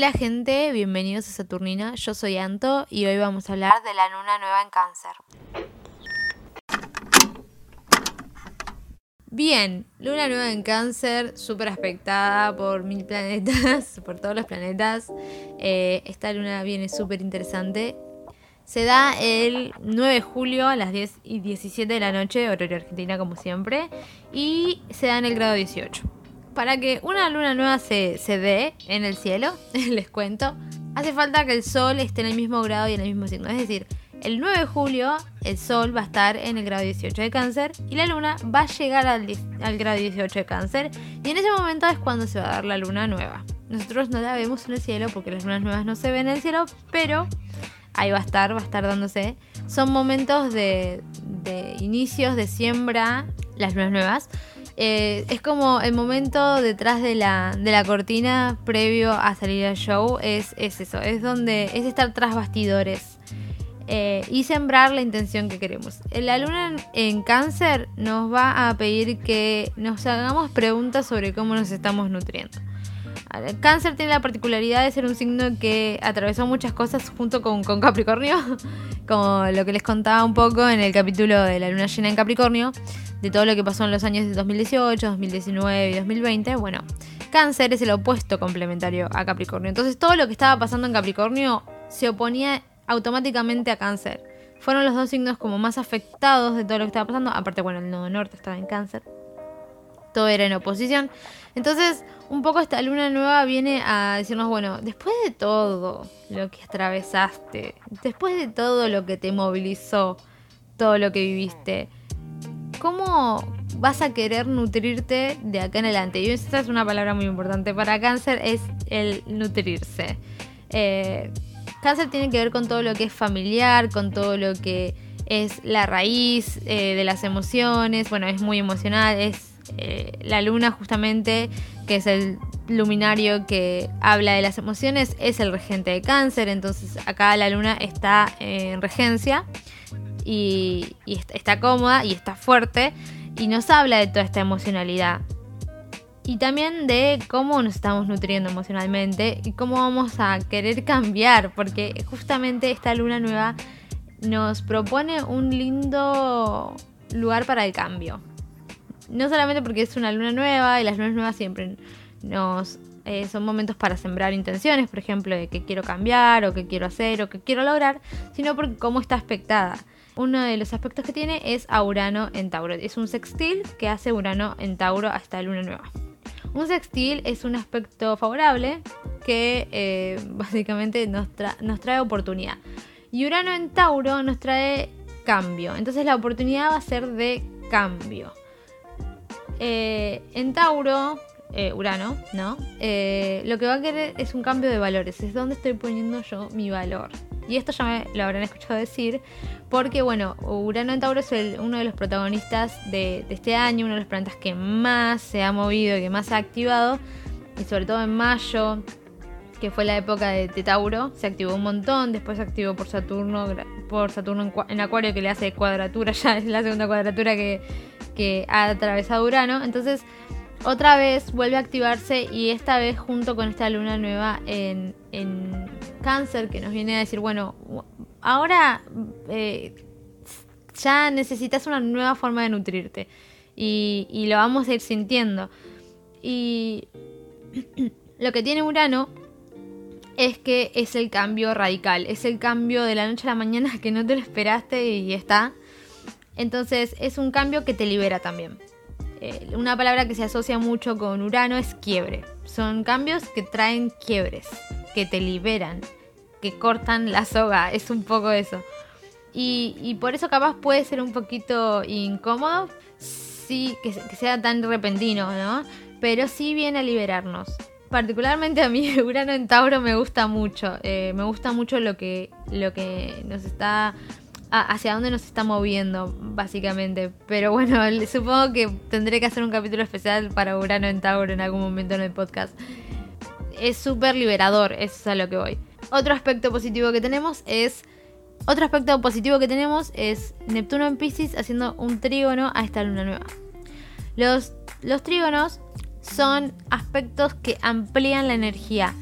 Hola gente, bienvenidos a Saturnina, yo soy Anto y hoy vamos a hablar de la luna nueva en cáncer. Bien, luna nueva en cáncer, súper aspectada por mil planetas, por todos los planetas. Eh, esta luna viene súper interesante. Se da el 9 de julio a las 10 y 17 de la noche, horario argentina como siempre, y se da en el grado 18 para que una luna nueva se, se dé en el cielo, les cuento, hace falta que el Sol esté en el mismo grado y en el mismo signo. Es decir, el 9 de julio el Sol va a estar en el grado 18 de cáncer y la Luna va a llegar al, al, grado 18 de cáncer y en ese momento es cuando se va a dar la Luna nueva. Nosotros no la vemos en el cielo porque las lunas nuevas no se ven en el cielo, pero ahí va a estar, va a estar dándose. Son momentos de, de inicios de siembra, las lunas nuevas, eh, es como el momento detrás de la, de la cortina previo a salir al show. Es, es eso, es donde es estar tras bastidores. Eh, y sembrar la intención que queremos. La luna en, cáncer nos va a pedir que nos hagamos preguntas sobre cómo nos estamos nutriendo. El cáncer tiene la particularidad de ser un signo que atravesó muchas cosas junto con, Capricornio, como lo que les contaba un poco en el capítulo de la luna llena en Capricornio de todo lo que pasó en los años de 2018, 2019 y 2020, bueno, Cáncer es el opuesto complementario a Capricornio. Entonces todo lo que estaba pasando en Capricornio se oponía automáticamente a Cáncer. Fueron los dos signos como más afectados de todo lo que estaba pasando. Aparte, bueno, el nodo norte estaba en Cáncer. Todo era en oposición. Entonces, un poco esta luna nueva viene a decirnos, bueno, después de todo lo que atravesaste, después de todo lo que te movilizó, todo lo que viviste, ¿cómo vas a querer nutrirte de acá en adelante? Y esta es una palabra muy importante para cáncer, es el nutrirse. Eh, cáncer tiene que ver con todo lo que es familiar, con todo lo que es la raíz eh, de las emociones, bueno, es muy emocional, es eh, la luna justamente, que es el luminario que habla de las emociones, es el regente de cáncer, entonces acá la luna está en regencia y, está cómoda y está fuerte y nos habla de toda esta emocionalidad. Y también de cómo nos estamos nutriendo emocionalmente y cómo vamos a querer cambiar, porque justamente esta luna nueva nos propone un lindo lugar para el cambio. No solamente porque es una luna nueva y las lunas nuevas siempre nos eh, son momentos para sembrar intenciones, por ejemplo, de qué quiero cambiar o qué quiero hacer o qué quiero lograr, sino porque cómo está aspectada uno de los aspectos que tiene es a Urano en Tauro. Es un sextil que hace Urano en Tauro hasta luna nueva. Un sextil es un aspecto favorable que eh, básicamente nos trae oportunidad. Y Urano en Tauro nos trae cambio. Entonces la oportunidad va a ser de cambio. Eh, en Tauro, eh, Urano, ¿no? lo que va a querer es un cambio de valores. Es donde estoy poniendo yo mi valor. Y esto ya me lo habrán escuchado decir, porque bueno, Urano en Tauro es uno de los protagonistas de, este año, uno de los planetas que más se ha movido, que más se ha activado, y sobre todo en mayo, que fue la época de, Tauro, se activó un montón, después se activó por Saturno, por Saturno en, Acuario que le hace cuadratura, ya es la segunda cuadratura que, que ha atravesado Urano, entonces otra vez vuelve a activarse y esta vez junto con esta luna nueva en, cáncer que nos viene a decir, bueno, ahora eh, ya necesitas una nueva forma de nutrirte y, y lo vamos a ir sintiendo. Y lo que tiene Urano es que es el cambio radical, es el cambio de la noche a la mañana que no te lo esperaste y está. Entonces es un cambio que te libera también. Eh, una palabra que se asocia mucho con Urano es quiebre. Son cambios que traen quiebres, que te liberan, que cortan la soga. Es un poco eso. Y, por eso capaz puede ser un poquito incómodo, sí, que, sea tan repentino, ¿no? Pero sí viene a liberarnos. Particularmente a mí Urano en Tauro me gusta mucho. Eh, me gusta mucho lo que, lo que nos está hacia dónde nos está moviendo, básicamente. Pero bueno, supongo que tendré que hacer un capítulo especial para Urano en Tauro en algún momento en el podcast. Es súper liberador, eso es a lo que voy. Otro aspecto positivo que tenemos es. Otro aspecto positivo que tenemos es Neptuno en Pisces haciendo un trígono a esta luna nueva. Los, los trígonos son aspectos que amplían la energía.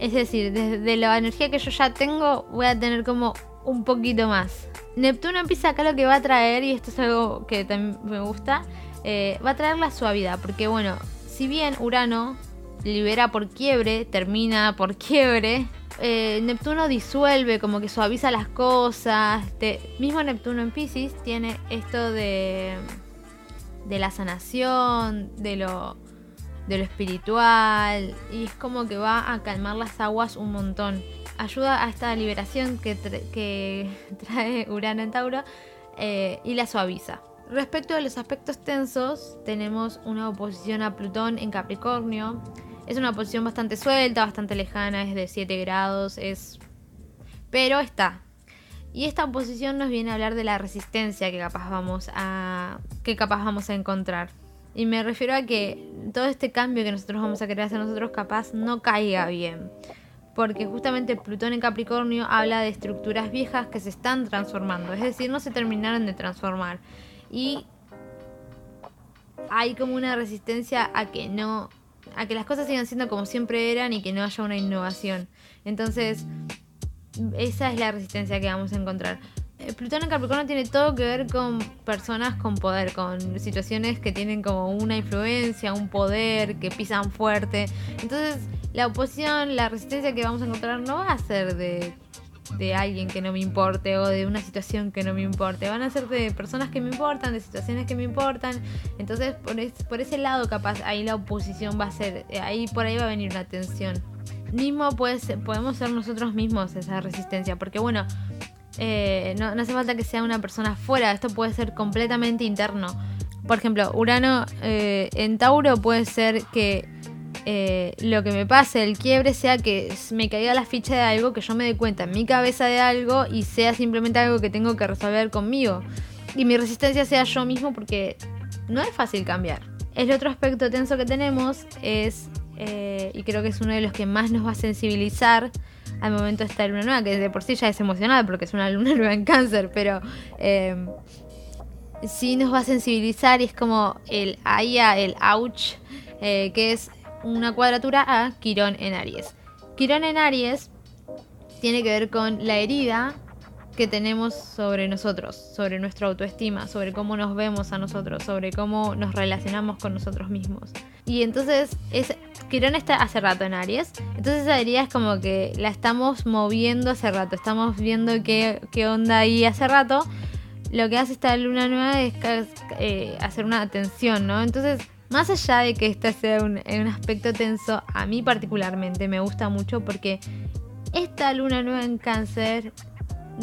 Es decir, desde la energía que yo ya tengo, voy a tener como un poquito más. Neptuno empieza acá lo que va a traer, y esto es algo que también me gusta, eh, va a traer la suavidad, porque bueno, si bien Urano libera por quiebre, termina por quiebre, eh, Neptuno disuelve, como que suaviza las cosas. mismo Neptuno en Pisces tiene esto de, de la sanación, de lo, de lo espiritual, y es como que va a calmar las aguas un montón. Ayuda a esta liberación que, trae Urano en Tauro eh, y la suaviza. Respecto a los aspectos tensos, tenemos una oposición a Plutón en Capricornio. Es una oposición bastante suelta, bastante lejana, es de 7 grados, es... Pero está. Y esta oposición nos viene a hablar de la resistencia que capaz vamos a, que capaz vamos a encontrar. Y me refiero a que todo este cambio que nosotros vamos a querer hacer nosotros capaz no caiga bien. Porque justamente Plutón en Capricornio habla de estructuras viejas que se están transformando. Es decir, no se terminaron de transformar y hay como una resistencia a que no a que las cosas sigan siendo como siempre eran y que no haya una innovación. Entonces, esa es la resistencia que vamos a encontrar. Eh, Plutón en Capricornio tiene todo que ver con personas con poder, con situaciones que tienen como una influencia, un poder, que pisan fuerte. Entonces, la oposición, la resistencia que vamos a encontrar no va a ser de de alguien que no me importe o de una situación que no me importe. Van a ser de personas que me importan, de situaciones que me importan. Entonces, por, ese lado, capaz, ahí la oposición va a ser, eh, ahí por ahí va a venir una tensión. Mismo pues, podemos ser nosotros mismos esa resistencia, porque bueno, eh, no, hace falta que sea una persona fuera, esto puede ser completamente interno. Por ejemplo, Urano eh, en Tauro puede ser que eh, lo que me pase, el quiebre, sea que me caiga la ficha de algo, que yo me dé cuenta en mi cabeza de algo y sea simplemente algo que tengo que resolver conmigo. Y mi resistencia sea yo mismo porque no es fácil cambiar. El otro aspecto tenso que tenemos es, eh, y creo que es uno de los que más nos va a sensibilizar al momento de esta luna nueva, que de por sí ya es emocional porque es una luna nueva en cáncer, pero eh, sí nos va a sensibilizar y es como el Aya, el ouch, que es una cuadratura a Quirón en Aries. Quirón en Aries tiene que ver con la herida que tenemos sobre nosotros, sobre nuestra autoestima, sobre cómo nos vemos a nosotros, sobre cómo nos relacionamos con nosotros mismos. Y entonces, es, Quirón está hace rato en Aries, entonces esa herida es como que la estamos moviendo hace rato, estamos viendo qué, qué onda ahí hace rato. Lo que hace esta luna nueva es eh, hacer una atención, ¿no? Entonces más allá de que este sea un, un aspecto tenso, a mí particularmente me gusta mucho porque esta luna nueva en cáncer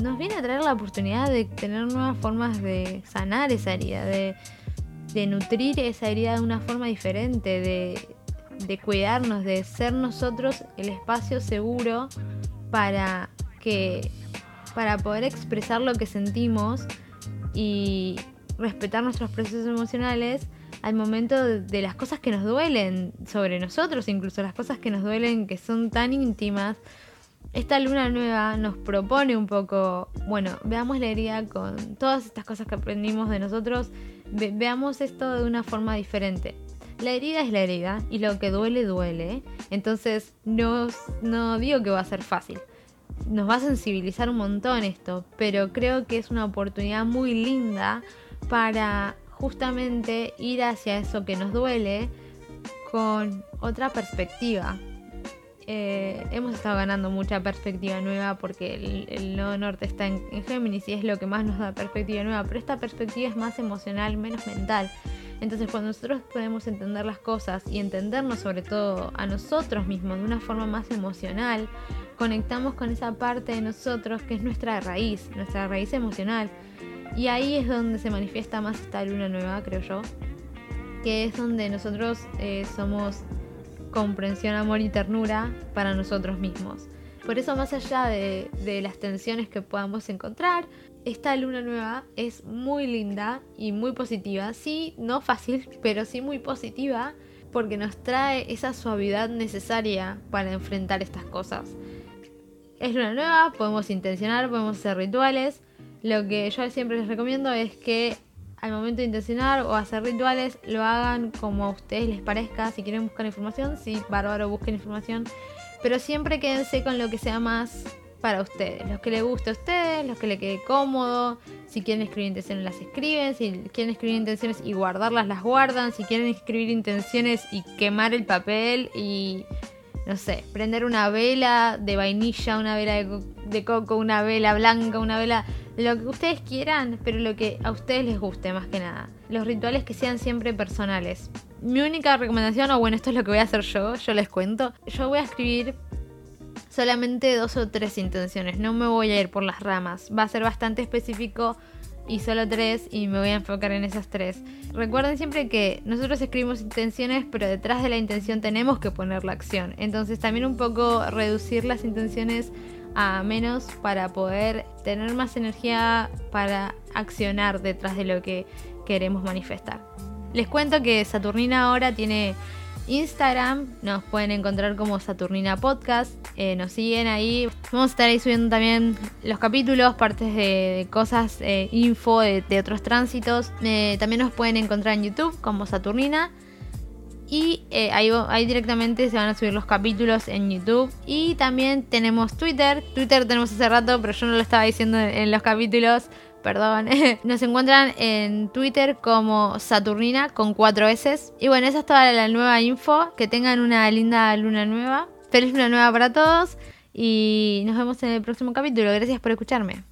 nos viene a traer la oportunidad de tener nuevas formas de sanar esa herida, de, nutrir esa herida de una forma diferente, de, de, cuidarnos, de ser nosotros el espacio seguro para que para poder expresar lo que sentimos y respetar nuestros procesos emocionales al momento de las cosas que nos duelen sobre nosotros, incluso las cosas que nos duelen que son tan íntimas. Esta luna nueva nos propone un poco, bueno, veamos la herida con todas estas cosas que aprendimos de nosotros, veamos esto de una forma diferente. La herida es la herida y lo que duele duele, entonces no, no digo que va a ser fácil. Nos va a sensibilizar un montón esto, pero creo que es una oportunidad muy linda para justamente ir hacia eso que nos duele con otra perspectiva. Eh, hemos estado ganando mucha perspectiva nueva porque el, norte está en, en, Géminis y es lo que más nos da perspectiva nueva, pero esta perspectiva es más emocional, menos mental. Entonces cuando nosotros podemos entender las cosas y entendernos sobre todo a nosotros mismos de una forma más emocional, conectamos con esa parte de nosotros que es nuestra raíz, nuestra raíz emocional y ahí es donde se manifiesta más esta luna nueva, creo yo. Que es donde nosotros eh, somos comprensión, amor y ternura para nosotros mismos. Por eso más allá de, de las tensiones que podamos encontrar, esta luna nueva es muy linda y muy positiva. Sí, no fácil, pero sí muy positiva porque nos trae esa suavidad necesaria para enfrentar estas cosas. Es luna nueva, podemos intencionar, podemos hacer rituales, lo que yo siempre les recomiendo es que al momento de intencionar o hacer rituales lo hagan como a ustedes les parezca. Si quieren buscar información, sí, bárbaro, busquen información. pero siempre quédense con lo que sea más para ustedes, los que les guste a ustedes, los que les quede cómodo, si quieren escribir intenciones las escriben, si quieren escribir intenciones y guardarlas las guardan, si quieren escribir intenciones y quemar el papel y no sé, prender una vela de vainilla, una vela de, coco, una vela blanca, una vela lo que ustedes quieran, pero lo que a ustedes les guste más que nada. Los rituales que sean siempre personales. Mi única recomendación, o bueno, esto es lo que voy a hacer yo, yo les cuento. Yo voy a escribir solamente dos o tres intenciones, no me voy a ir por las ramas. Va a ser bastante específico y solo tres y me voy a enfocar en esas tres. Recuerden siempre que nosotros escribimos intenciones, pero detrás de la intención tenemos que poner la acción. Entonces también un poco reducir las intenciones a menos para poder tener más energía para accionar detrás de lo que queremos manifestar. Les cuento que Saturnina ahora tiene Instagram, nos pueden encontrar como Saturnina Podcast, eh, nos siguen ahí, vamos a estar ahí subiendo también los capítulos, partes de, cosas, eh, info de, otros tránsitos, eh, también nos pueden encontrar en YouTube como Saturnina. Y ahí, ahí, directamente se van a subir los capítulos en YouTube. Y también tenemos Twitter. Twitter tenemos hace rato, pero yo no lo estaba diciendo en los capítulos perdón. Nos encuentran en Twitter como Saturnina con cuatro S. Y bueno, esa es toda la nueva info. Que tengan una linda luna nueva. Feliz luna nueva para todos. Y nos vemos en el próximo capítulo. Gracias por escucharme.